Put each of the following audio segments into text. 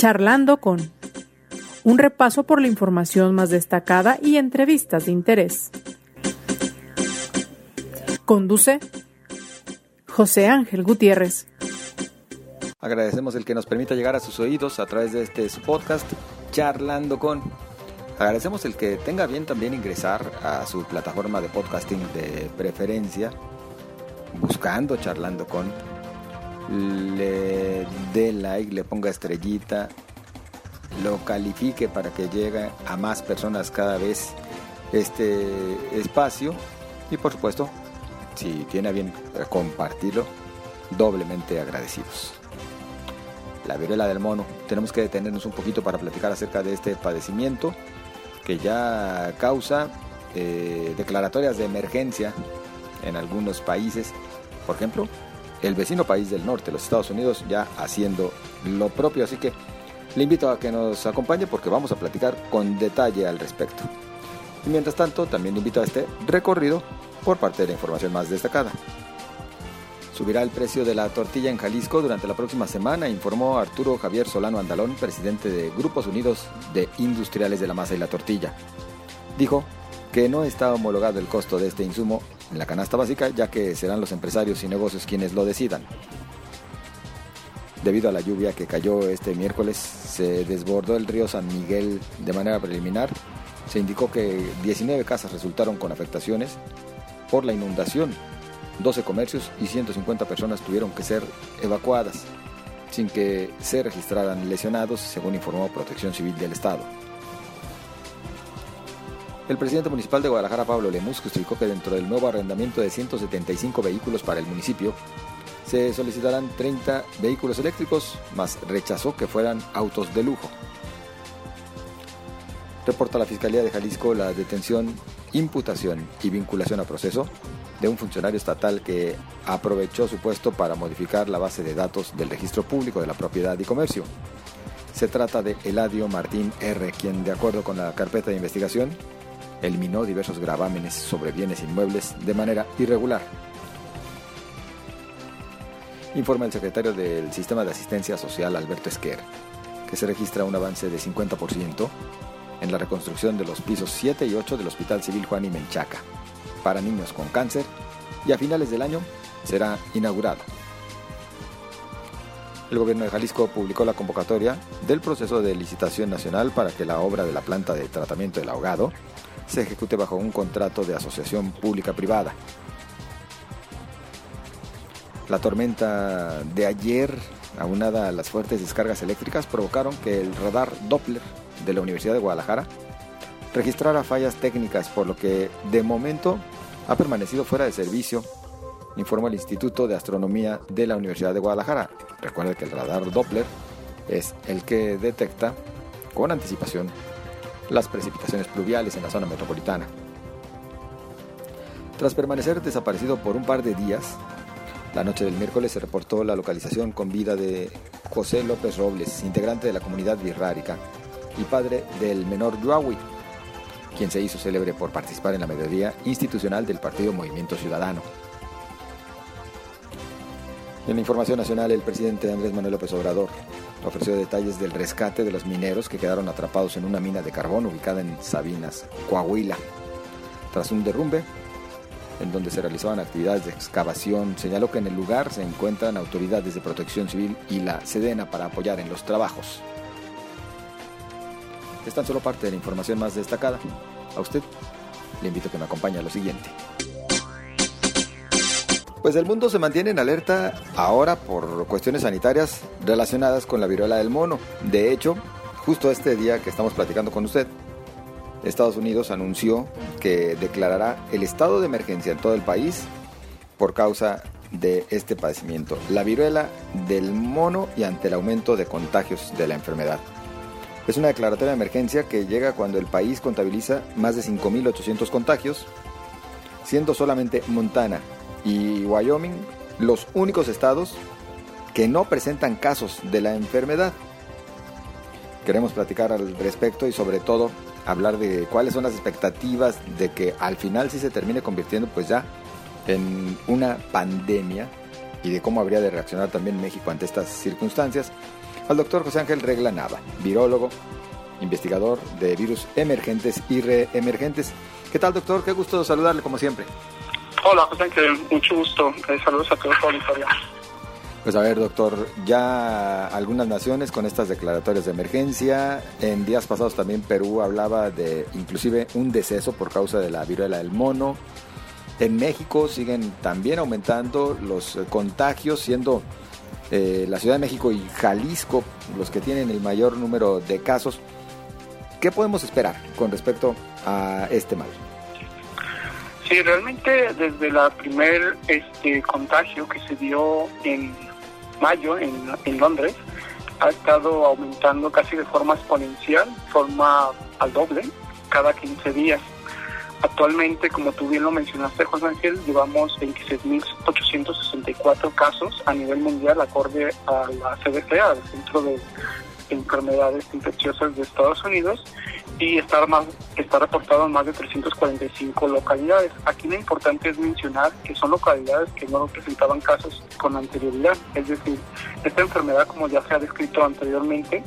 Charlando con un repaso por la información más destacada y entrevistas de interés. Conduce José Ángel Gutiérrez. Agradecemos el que nos permita llegar a sus oídos a través de este podcast Charlando con. Agradecemos el que tenga bien también ingresar a su plataforma de podcasting de preferencia, buscando Charlando con. Le dé like, le ponga estrellita, lo califique para que llegue a más personas cada vez este espacio y por supuesto, si tiene bien compartirlo, doblemente agradecidos la viruela del mono. Tenemos que detenernos un poquito para platicar acerca de este padecimiento que ya causa eh, declaratorias de emergencia en algunos países. Por ejemplo, el vecino país del norte, los Estados Unidos, ya haciendo lo propio. Así que le invito a que nos acompañe porque vamos a platicar con detalle al respecto. Y mientras tanto, también le invito a este recorrido por parte de la información más destacada. Subirá el precio de la tortilla en Jalisco durante la próxima semana, informó Arturo Javier Solano Andalón, presidente de Grupos Unidos de Industriales de la Masa y la Tortilla. Dijo que no está homologado el costo de este insumo en la canasta básica, ya que serán los empresarios y negocios quienes lo decidan. Debido a la lluvia que cayó este miércoles, se desbordó el río San Miguel de manera preliminar. Se indicó que 19 casas resultaron con afectaciones por la inundación 12 comercios y 150 personas tuvieron que ser evacuadas, sin que se registraran lesionados, según informó Protección Civil del Estado. El presidente municipal de Guadalajara, Pablo Lemus, justificó que dentro del nuevo arrendamiento de 175 vehículos para el municipio, se solicitarán 30 vehículos eléctricos, más rechazó que fueran autos de lujo. Reporta la Fiscalía de Jalisco la detención, imputación y vinculación a proceso de un funcionario estatal que aprovechó su puesto para modificar la base de datos del registro público de la propiedad y comercio. Se trata de Eladio Martín R., quien, de acuerdo con la carpeta de investigación, eliminó diversos gravámenes sobre bienes inmuebles de manera irregular. Informa el secretario del Sistema de Asistencia Social, Alberto Esquer, que se registra un avance de 50% en la reconstrucción de los pisos 7 y 8 del Hospital Civil Juan y Menchaca, para niños con cáncer y a finales del año será inaugurado. El gobierno de Jalisco publicó la convocatoria del proceso de licitación nacional para que la obra de la planta de tratamiento del ahogado se ejecute bajo un contrato de asociación pública-privada. La tormenta de ayer, aunada a las fuertes descargas eléctricas, provocaron que el radar Doppler de la Universidad de Guadalajara registrara fallas técnicas, por lo que de momento ha permanecido fuera de servicio, informó el Instituto de Astronomía de la Universidad de Guadalajara. Recuerde que el radar Doppler es el que detecta con anticipación las precipitaciones pluviales en la zona metropolitana. Tras permanecer desaparecido por un par de días, la noche del miércoles se reportó la localización con vida de José López Robles, integrante de la comunidad birrárica y padre del menor Yuawi, quien se hizo célebre por participar en la mediodía institucional del Partido Movimiento Ciudadano. En la información nacional, el presidente Andrés Manuel López Obrador ofreció detalles del rescate de los mineros que quedaron atrapados en una mina de carbón ubicada en Sabinas, Coahuila. Tras un derrumbe, en donde se realizaban actividades de excavación, señaló que en el lugar se encuentran autoridades de protección civil y la Sedena para apoyar en los trabajos. Es tan solo parte de la información más destacada. A usted le invito que me acompañe a lo siguiente. Pues el mundo se mantiene en alerta ahora por cuestiones sanitarias relacionadas con la viruela del mono. De hecho, justo este día que estamos platicando con usted, Estados Unidos anunció que declarará el estado de emergencia en todo el país por causa de este padecimiento, la viruela del mono y ante el aumento de contagios de la enfermedad. Es una declaratoria de emergencia que llega cuando el país contabiliza más de 5.800 contagios, siendo solamente Montana y Wyoming los únicos estados que no presentan casos de la enfermedad. Queremos platicar al respecto y sobre todo hablar de cuáles son las expectativas de que al final sí se termine convirtiendo pues ya en una pandemia y de cómo habría de reaccionar también México ante estas circunstancias. al doctor José Ángel Regla Nava, virólogo, investigador de virus emergentes y reemergentes. ¿Qué tal, doctor? Qué gusto saludarle como siempre. Hola, José Ángel, mucho gusto. Eh, saludos a todos historia. Pues a ver, doctor, ya algunas naciones con estas declaratorias de emergencia. En días pasados también Perú hablaba de inclusive un deceso por causa de la viruela del mono. En México siguen también aumentando los contagios, siendo eh, la Ciudad de México y Jalisco los que tienen el mayor número de casos. ¿Qué podemos esperar con respecto a este mal? Sí, realmente desde el primer este, contagio que se dio en mayo en, en Londres, ha estado aumentando casi de forma exponencial, forma al doble, cada 15 días. Actualmente, como tú bien lo mencionaste, José Ángel, llevamos 26.864 casos a nivel mundial, acorde a la CDC, al Centro de Enfermedades Infecciosas de Estados Unidos, y está, más, está reportado en más de 345 localidades. Aquí lo importante es mencionar que son localidades que no presentaban casos con anterioridad, es decir, esta enfermedad, como ya se ha descrito anteriormente,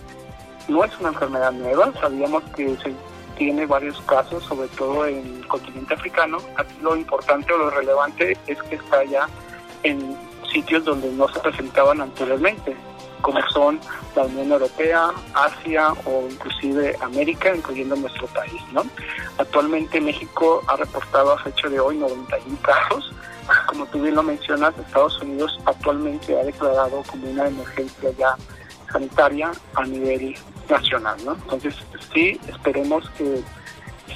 no es una enfermedad nueva, sabíamos que se tiene varios casos, sobre todo en el continente africano. Aquí lo importante o lo relevante es que está ya en sitios donde no se presentaban anteriormente, como son la Unión Europea, Asia o inclusive América, incluyendo nuestro país. ¿no? Actualmente México ha reportado a fecha de hoy 91 casos. Como tú bien lo mencionas, Estados Unidos actualmente ha declarado como una emergencia ya sanitaria a nivel nacional. ¿no? Entonces, sí, esperemos que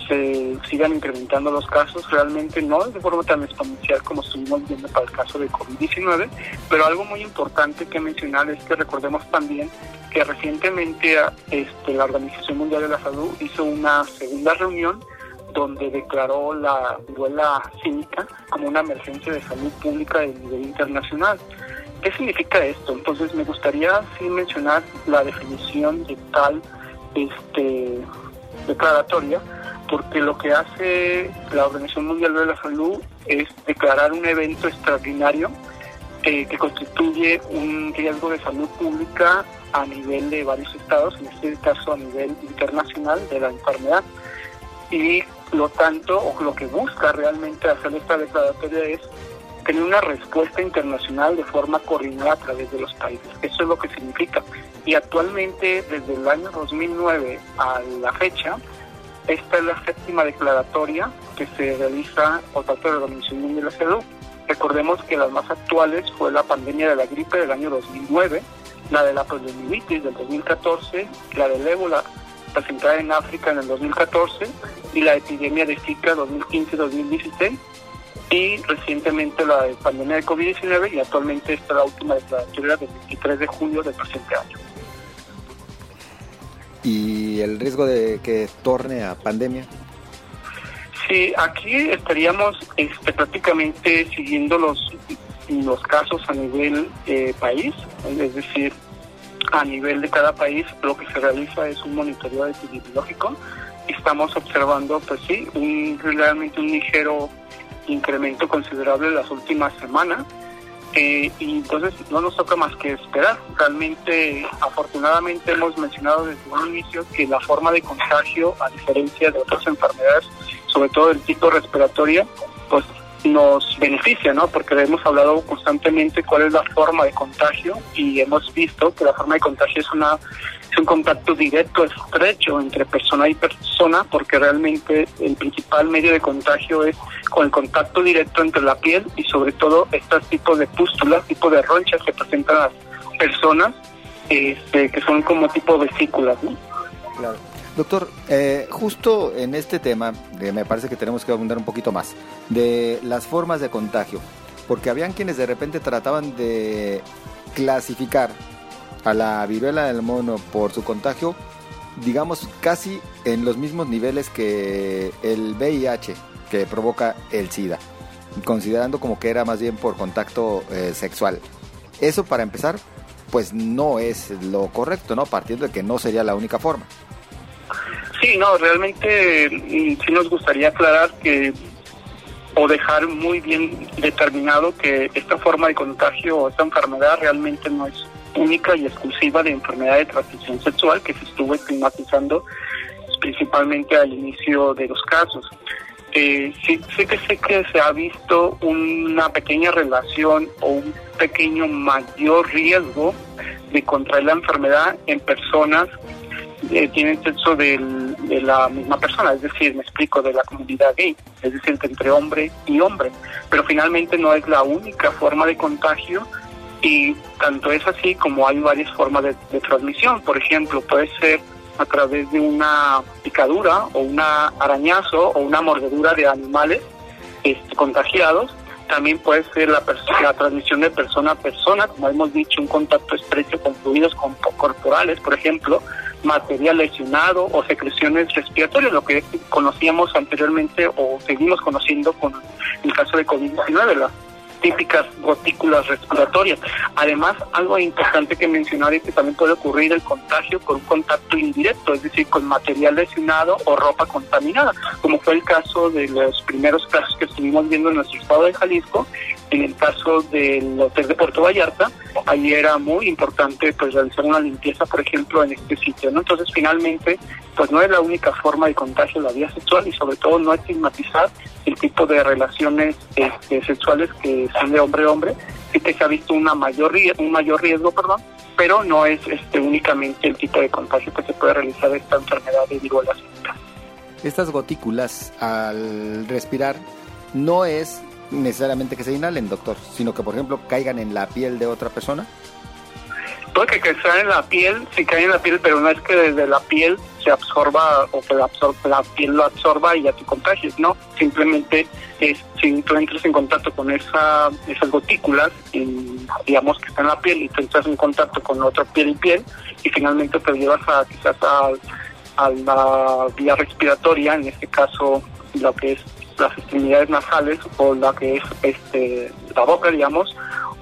se sigan incrementando los casos, realmente no de forma tan exponencial como estuvimos viendo para el caso de COVID-19, pero algo muy importante que mencionar es que recordemos también que recientemente este, la Organización Mundial de la Salud hizo una segunda reunión donde declaró la viruela cínica como una emergencia de salud pública de nivel internacional. ¿Qué significa esto? Entonces me gustaría sí mencionar la definición de tal este, declaratoria, porque lo que hace la Organización Mundial de la Salud es declarar un evento extraordinario que constituye un riesgo de salud pública a nivel de varios estados, en este caso a nivel internacional de la enfermedad. Y lo tanto, o lo que busca realmente hacer esta declaratoria es tener una respuesta internacional de forma coordinada a través de los países. Eso es lo que significa. Y actualmente, desde el año 2009 a la fecha, esta es la séptima declaratoria que se realiza por parte de la Organización Mundial de la Salud. Recordemos que las más actuales fue la pandemia de la gripe del año 2009, la de la poliomielitis del 2014, la del ébola presentada en África en el 2014 y la epidemia de Zika 2015-2016 y recientemente la pandemia de COVID-19 y actualmente esta es la última declaratoria del 23 de julio del presente año y el riesgo de que torne a pandemia? Sí, aquí estaríamos este, prácticamente siguiendo los, los casos a nivel eh, país, es decir, a nivel de cada país lo que se realiza es un monitoreo epidemiológico y estamos observando, pues sí, un, realmente un ligero incremento considerable en las últimas semanas eh, y entonces no nos toca más que esperar. Realmente, afortunadamente, hemos mencionado desde un inicio que la forma de contagio, a diferencia de otras enfermedades, sobre todo del tipo respiratorio, pues nos beneficia, ¿no? Porque hemos hablado constantemente cuál es la forma de contagio y hemos visto que la forma de contagio es una es un contacto directo, estrecho entre persona y persona, porque realmente el principal medio de contagio es con el contacto directo entre la piel y sobre todo estos tipos de pústulas, tipo de ronchas que presentan las personas, este, que son como tipo vesículas, ¿no? Claro. Doctor, eh, justo en este tema, me parece que tenemos que abundar un poquito más, de las formas de contagio, porque habían quienes de repente trataban de clasificar a la viruela del mono por su contagio, digamos, casi en los mismos niveles que el VIH que provoca el SIDA, considerando como que era más bien por contacto eh, sexual. Eso para empezar, pues no es lo correcto, ¿no? Partiendo de que no sería la única forma. Sí, no, realmente mm, sí nos gustaría aclarar que o dejar muy bien determinado que esta forma de contagio o esta enfermedad realmente no es única y exclusiva de enfermedad de transmisión sexual que se estuvo estigmatizando principalmente al inicio de los casos. Eh, sí, sí que sé que se ha visto una pequeña relación o un pequeño mayor riesgo de contraer la enfermedad en personas que tienen sexo de la misma persona, es decir, me explico, de la comunidad gay, es decir, entre hombre y hombre. Pero finalmente no es la única forma de contagio y tanto es así como hay varias formas de, transmisión. Por ejemplo, puede ser a través de una picadura o un arañazo o una mordedura de animales este, contagiados. También puede ser la, la transmisión de persona a persona, como hemos dicho, un contacto estrecho con fluidos corporales, por ejemplo, material lesionado o secreciones respiratorias, lo que conocíamos anteriormente o seguimos conociendo con el caso de COVID-19, típicas gotículas respiratorias. Además, algo importante que mencionar es que también puede ocurrir el contagio con un contacto indirecto, es decir, con material lesionado o ropa contaminada, como fue el caso de los primeros casos que estuvimos viendo en nuestro estado de Jalisco, en el caso del hotel de Puerto Vallarta, ahí era muy importante pues realizar una limpieza, por ejemplo, en este sitio. Entonces, finalmente, pues no es la única forma de contagio la vía sexual y sobre todo no estigmatizar el tipo de relaciones este, sexuales que son de hombre a hombre, sí que se ha visto una mayor un mayor riesgo, perdón, pero no es este únicamente el tipo de contagio que se puede realizar esta enfermedad de viruela Estas gotículas al respirar no es necesariamente que se inhalen, doctor, sino que, por ejemplo, caigan en la piel de otra persona? Puede que caigan en la piel, sí caen en la piel, pero no es que desde la piel se absorba o que la, la piel lo absorba y ya te contagies, no. Simplemente es, si tú entras en contacto con esa, esas gotículas, digamos que está en la piel, y tú entras en contacto con otra piel y piel, y finalmente te llevas a quizás a, a la vía respiratoria, en este caso lo que es las extremidades nasales o la que es este la boca, digamos,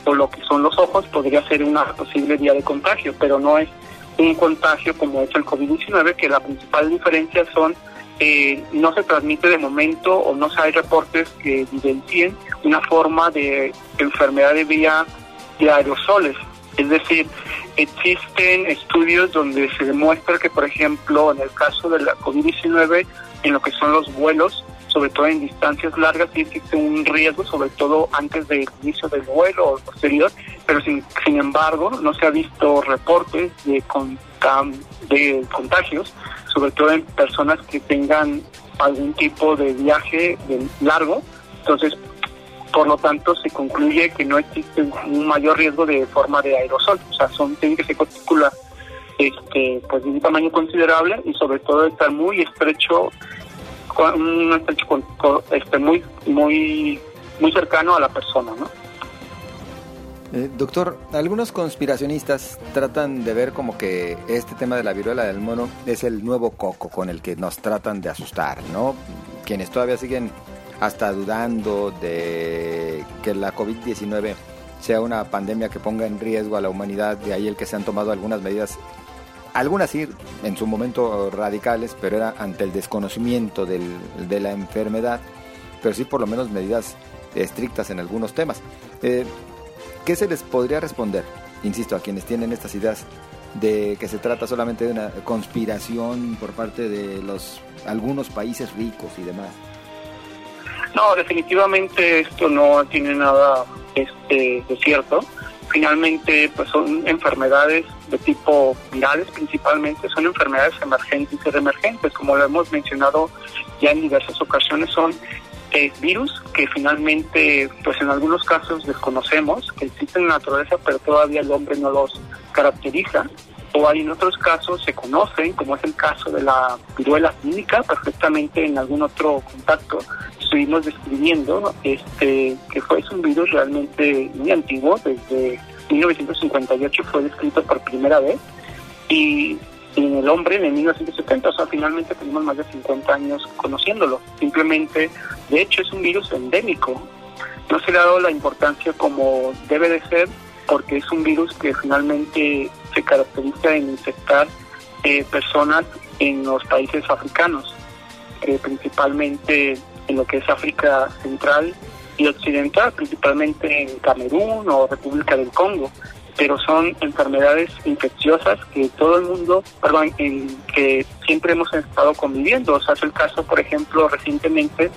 o lo que son los ojos, podría ser una posible vía de contagio, pero no es un contagio como es el COVID-19, que la principal diferencia son eh, no se transmite de momento o no hay reportes que evidencien una forma de enfermedad de vía de aerosoles. Es decir, existen estudios donde se demuestra que, por ejemplo, en el caso de la COVID-19, en lo que son los vuelos, sobre todo en distancias largas, sí existe un riesgo, sobre todo antes del inicio del vuelo o posterior, pero sin, sin embargo no se ha visto reportes de, de contagios, sobre todo en personas que tengan algún tipo de viaje de largo. Entonces, por lo tanto, se concluye que no existe un mayor riesgo de forma de aerosol. O sea, son, tienen que ser partículas este, pues, de un tamaño considerable y sobre todo estar muy estrecho un este, muy, muy, muy cercano a la persona, ¿no? Eh, doctor, algunos conspiracionistas tratan de ver como que este tema de la viruela del mono es el nuevo coco con el que nos tratan de asustar, ¿no? Quienes todavía siguen hasta dudando de que la COVID-19 sea una pandemia que ponga en riesgo a la humanidad, de ahí el que se han tomado algunas medidas algunas sí en su momento radicales, pero era ante el desconocimiento de la enfermedad, pero sí por lo menos medidas estrictas en algunos temas. Eh, ¿Qué se les podría responder, insisto, a quienes tienen estas ideas de que se trata solamente de una conspiración por parte de los algunos países ricos y demás? No, definitivamente esto no tiene nada este, de cierto finalmente pues son enfermedades de tipo virales principalmente, son enfermedades emergentes y reemergentes, como lo hemos mencionado ya en diversas ocasiones, son eh, virus que finalmente pues en algunos casos desconocemos, que existen en la naturaleza pero todavía el hombre no los caracteriza, o hay en otros casos se conocen, como es el caso de la viruela clínica, perfectamente en algún otro contacto estuvimos describiendo, este, que fue un virus realmente muy antiguo, desde 1958 fue descrito por primera vez, y en el hombre en 1970, o sea, finalmente tenemos más de 50 años conociéndolo. Simplemente, de hecho, es un virus endémico. No se le ha dado la importancia como debe de ser, porque es un virus que finalmente se caracteriza en infectar eh, personas en los países africanos, eh, principalmente en lo que es África Central y Occidental, principalmente en Camerún o República del Congo. pero son enfermedades infecciosas que todo el mundo, perdón, que siempre hemos estado conviviendo. O sea, es el caso, por ejemplo, recientemente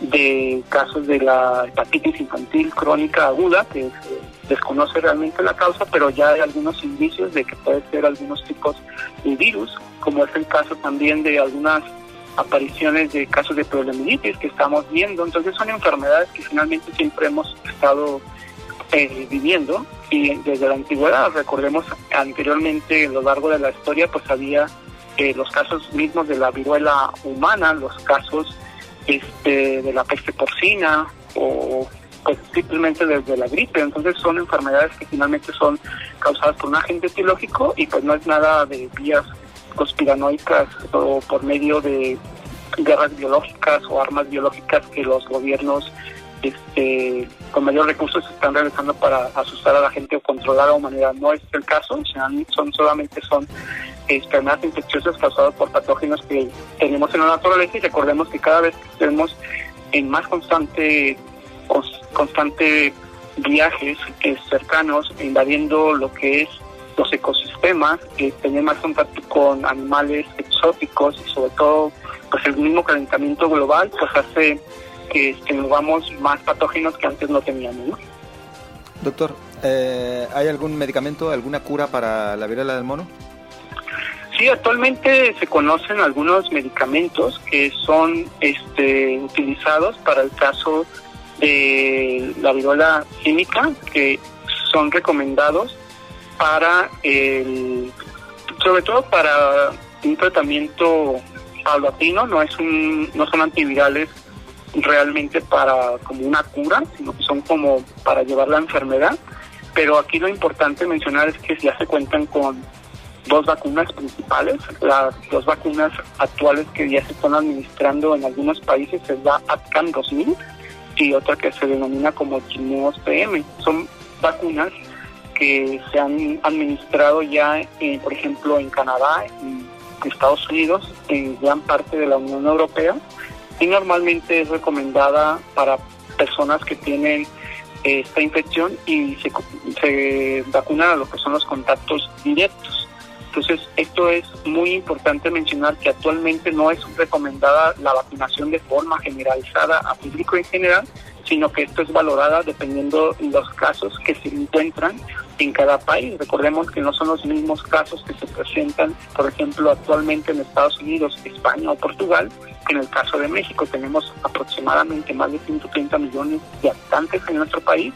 de casos de la hepatitis infantil crónica aguda, que se desconoce realmente la causa, pero ya hay algunos indicios de que puede ser algunos tipos de virus, como es el caso también de algunas apariciones de casos de poliomielitis que estamos viendo. Entonces son enfermedades que finalmente siempre hemos estado eh, viviendo y desde la antigüedad, recordemos anteriormente a lo largo de la historia, pues había eh, los casos mismos de la viruela humana, los casos este, de la peste porcina o pues simplemente desde la gripe. Entonces son enfermedades que finalmente son causadas por un agente etiológico y pues no es nada de vías conspiranoicas o por medio de guerras biológicas o armas biológicas que los gobiernos este, con mayor recursos están realizando para asustar a la gente o controlar a la humanidad. No es el caso, son solamente son enfermedades infecciosas causadas por patógenos que tenemos en la naturaleza y recordemos que cada vez que tenemos en más constante constante viajes cercanos invadiendo lo que es los ecosistemas, eh, tener más contacto con animales exóticos y sobre todo pues el mismo calentamiento global pues hace que tengamos más patógenos que antes no teníamos. Doctor, eh, ¿hay algún medicamento, alguna cura para la viruela del mono? Sí, actualmente se conocen algunos medicamentos que son este, utilizados para el caso de la viruela química, que son recomendados para el, sobre todo para un tratamiento paulatino, no es un, no son antivirales realmente para como una cura, sino que son como para llevar la enfermedad. Pero aquí lo importante mencionar es que ya se cuentan con dos vacunas principales. Las dos vacunas actuales que ya se están administrando en algunos países es la ATCAN 2000 y otra que se denomina como Chimus PM. Son vacunas que se han administrado ya, eh, por ejemplo, en Canadá, en Estados Unidos, en gran parte de la Unión Europea y normalmente es recomendada para personas que tienen eh, esta infección y se, se vacunan a lo que son los contactos directos. Entonces, esto es muy importante mencionar que actualmente no es recomendada la vacunación de forma generalizada a público en general, sino que esto es valorada dependiendo de los casos que se encuentran en cada país. Recordemos que no son los mismos casos que se presentan, por ejemplo, actualmente en Estados Unidos, España o Portugal, en el caso de México. Tenemos aproximadamente más de 130 millones de habitantes en nuestro país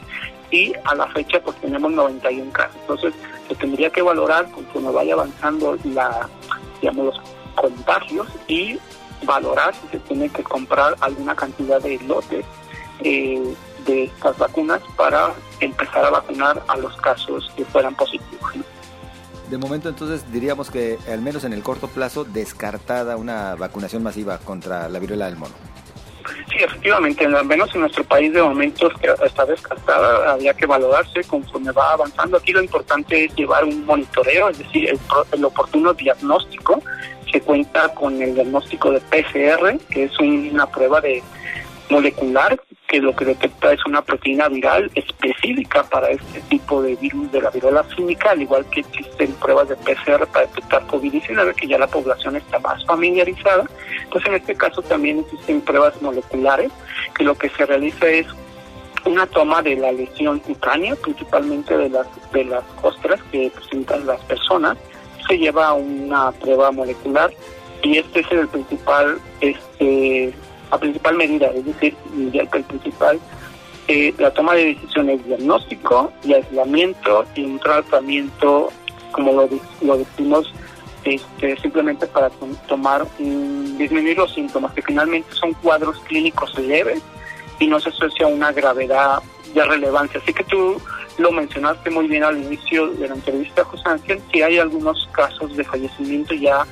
y a la fecha pues tenemos 91 casos. Entonces se tendría que valorar conforme vaya avanzando la, digamos, los contagios y valorar si se tiene que comprar alguna cantidad de lotes eh, de estas vacunas para empezar a vacunar a los casos que fueran positivos. De momento entonces diríamos que al menos en el corto plazo descartada una vacunación masiva contra la viruela del mono. Sí, efectivamente, al menos en nuestro país de momento está descartada, había que valorarse conforme va avanzando. Aquí lo importante es llevar un monitoreo, es decir, el, el oportuno diagnóstico. Se cuenta con el diagnóstico de PCR, que es una prueba de molecular que lo que detecta es una proteína viral específica para este tipo de virus de la viruela cínica, al igual que existen pruebas de PCR para detectar COVID-19, que ya la población está más familiarizada. Entonces, en este caso también existen pruebas moleculares, que lo que se realiza es una toma de la lesión cutánea, principalmente de las, de las costras que presentan las personas, se lleva a una prueba molecular y este es el principal este la principal medida, es decir, el principal, eh, la toma de decisiones, diagnóstico y aislamiento y un tratamiento, como lo, lo decimos, este, simplemente para tomar, disminuir los síntomas, que finalmente son cuadros clínicos leves y no se asocia a una gravedad de relevancia. Así que tú lo mencionaste muy bien al inicio de la entrevista, José Ángel, que hay algunos casos de fallecimiento ya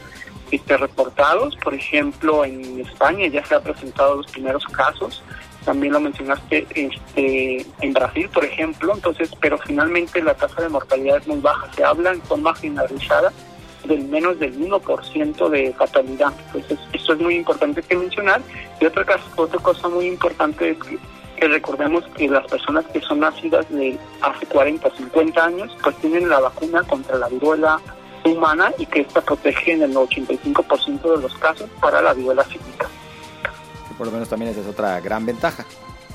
este, reportados. Por ejemplo, en España ya se han presentado los primeros casos. También lo mencionaste este, en Brasil, por ejemplo. Entonces, pero finalmente la tasa de mortalidad es muy baja. Se habla en forma generalizada del menos del 1% de fatalidad. Entonces, esto es muy importante que mencionar. Y otra, cosa, otra cosa muy importante es que recordemos que las personas que son nacidas de hace 40 o 50 años, pues tienen la vacuna contra la viruela humana y que esta protege en el 85% de los casos para la viruela sísmica. Por lo menos también esa es otra gran ventaja,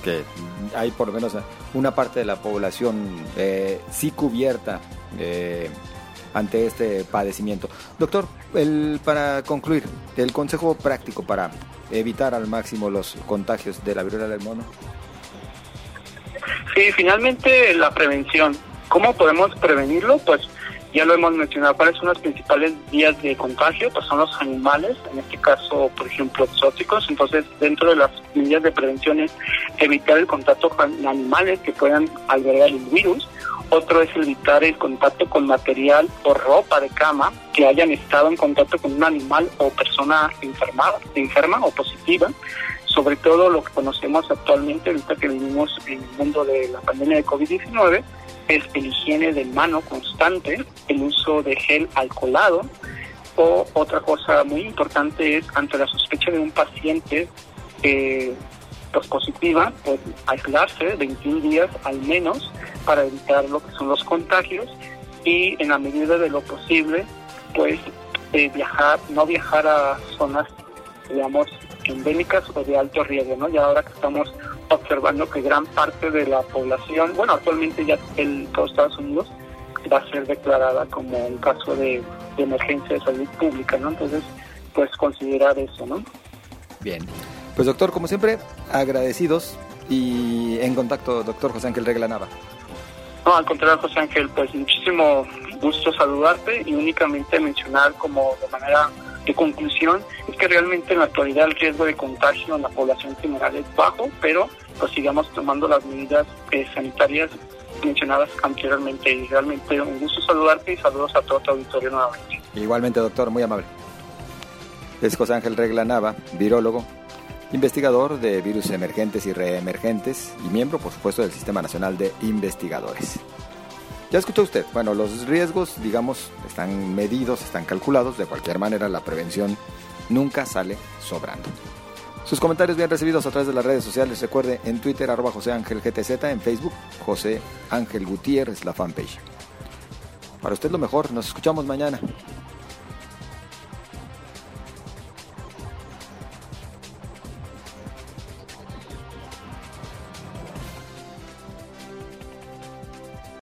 que hay por lo menos una parte de la población eh, sí cubierta eh, ante este padecimiento. Doctor, el, para concluir, el consejo práctico para evitar al máximo los contagios de la viruela del mono. Sí, finalmente la prevención. ¿Cómo podemos prevenirlo? Pues ya lo hemos mencionado, ¿cuáles son las principales vías de contagio? Pues son los animales, en este caso, por ejemplo, exóticos. Entonces, dentro de las medidas de prevención es evitar el contacto con animales que puedan albergar el virus. Otro es evitar el contacto con material o ropa de cama que hayan estado en contacto con un animal o persona enfermada, enferma o positiva. Sobre todo lo que conocemos actualmente, ahorita que vivimos en el mundo de la pandemia de COVID-19, es el higiene de mano constante, el uso de gel alcoholado o otra cosa muy importante es ante la sospecha de un paciente eh, pues, positiva, pues aislarse 21 días al menos para evitar lo que son los contagios y en la medida de lo posible pues viajar, no viajar a zonas digamos endémicas o de alto riesgo, ¿no? Y ahora que estamos observando que gran parte de la población, bueno, actualmente ya el todo Estados Unidos va a ser declarada como un caso de, emergencia de salud pública, ¿no? Entonces, pues considerar eso, ¿no? Bien. Pues doctor, como siempre, agradecidos y en contacto, doctor José Ángel Regla Nava. No, al contrario, José Ángel, pues muchísimo gusto saludarte y únicamente mencionar como de manera de conclusión es que realmente en la actualidad el riesgo de contagio en la población general es bajo, pero pues sigamos tomando las medidas eh, sanitarias mencionadas anteriormente. Y realmente un gusto saludarte y saludos a todo tu auditorio nuevamente. Igualmente, doctor, muy amable. Es José Ángel Regla Nava, virólogo, investigador de virus emergentes y reemergentes y miembro, por supuesto, del Sistema Nacional de Investigadores. Ya escuchó usted, bueno, los riesgos, digamos, están medidos, están calculados, de cualquier manera la prevención nunca sale sobrando. Sus comentarios bien recibidos a través de las redes sociales, recuerde en Twitter arroba José Ángel GTZ, en Facebook José Ángel Gutiérrez, la fanpage. Para usted lo mejor, nos escuchamos mañana.